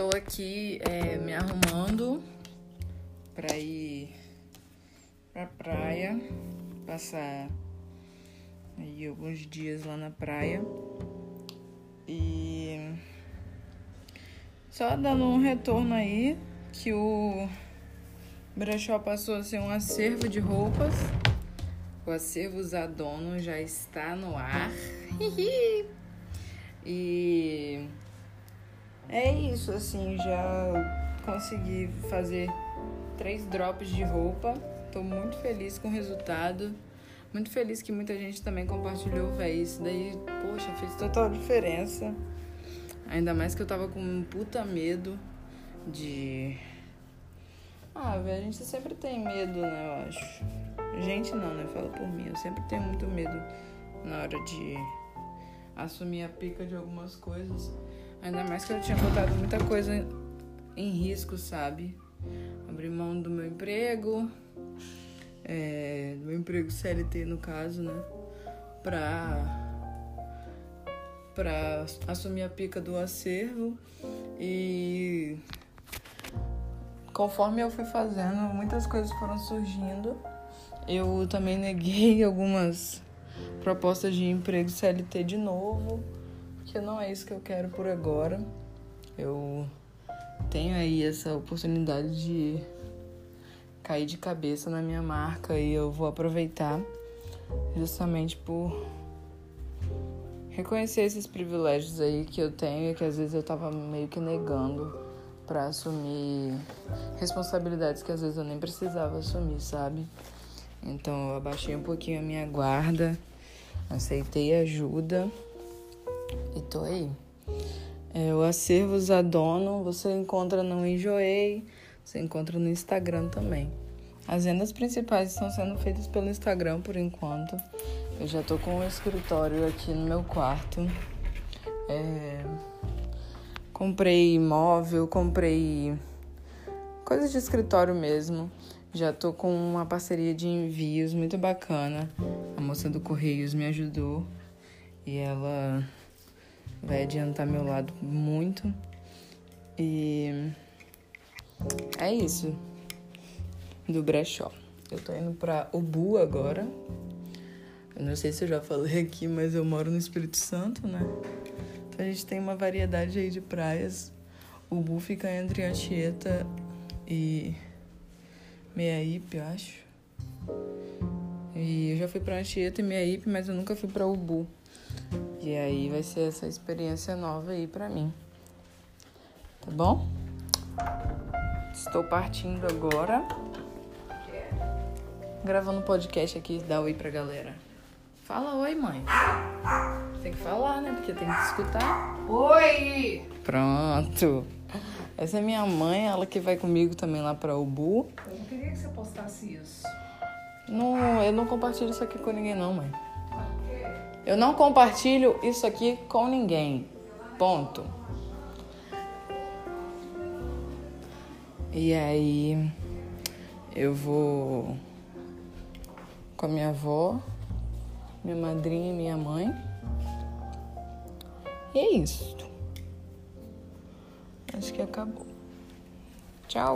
Estou aqui é, me arrumando para ir pra praia, passar aí alguns dias lá na praia. E só dando um retorno aí que o brechó passou a ser um acervo de roupas. O acervo Zadono já está no ar. e é isso, assim, já consegui fazer três drops de roupa. Tô muito feliz com o resultado. Muito feliz que muita gente também compartilhou, velho. Isso daí, poxa, fez total diferença. Ainda mais que eu tava com um puta medo de. Ah, velho, a gente sempre tem medo, né, eu acho. Gente não, né? Fala por mim. Eu sempre tenho muito medo na hora de assumir a pica de algumas coisas. Ainda mais que eu tinha botado muita coisa em risco, sabe? Abrir mão do meu emprego, é, do meu emprego CLT no caso, né? Pra, pra assumir a pica do acervo e conforme eu fui fazendo, muitas coisas foram surgindo. Eu também neguei algumas propostas de emprego CLT de novo que não é isso que eu quero por agora. Eu tenho aí essa oportunidade de cair de cabeça na minha marca e eu vou aproveitar justamente por reconhecer esses privilégios aí que eu tenho e que às vezes eu tava meio que negando para assumir responsabilidades que às vezes eu nem precisava assumir, sabe? Então eu abaixei um pouquinho a minha guarda, aceitei ajuda e tô aí. É, o acervo Zadono você encontra no Enjoei, você encontra no Instagram também. As vendas principais estão sendo feitas pelo Instagram por enquanto. Eu já tô com um escritório aqui no meu quarto. É... Comprei móvel, comprei coisas de escritório mesmo. Já tô com uma parceria de envios muito bacana. A moça do Correios me ajudou e ela vai adiantar meu lado muito. E é isso do brechó. Eu tô indo pra Ubu agora. Eu não sei se eu já falei aqui, mas eu moro no Espírito Santo, né? Então a gente tem uma variedade aí de praias. Ubu fica entre Anchieta e Meiaípe, eu acho. E eu já fui pra Anchieta e Meiaípe, mas eu nunca fui pra Ubu. E aí vai ser essa experiência nova aí pra mim. Tá bom? Estou partindo agora. Gravando um podcast aqui, dá oi pra galera. Fala oi, mãe. Tem que falar, né? Porque tem que escutar. Oi! Pronto. Essa é minha mãe, ela que vai comigo também lá pra Ubu. Eu não queria que você postasse isso. Não, eu não compartilho isso aqui com ninguém não, mãe. Eu não compartilho isso aqui com ninguém. Ponto. E aí eu vou com a minha avó, minha madrinha e minha mãe. E é isso. Acho que acabou. Tchau.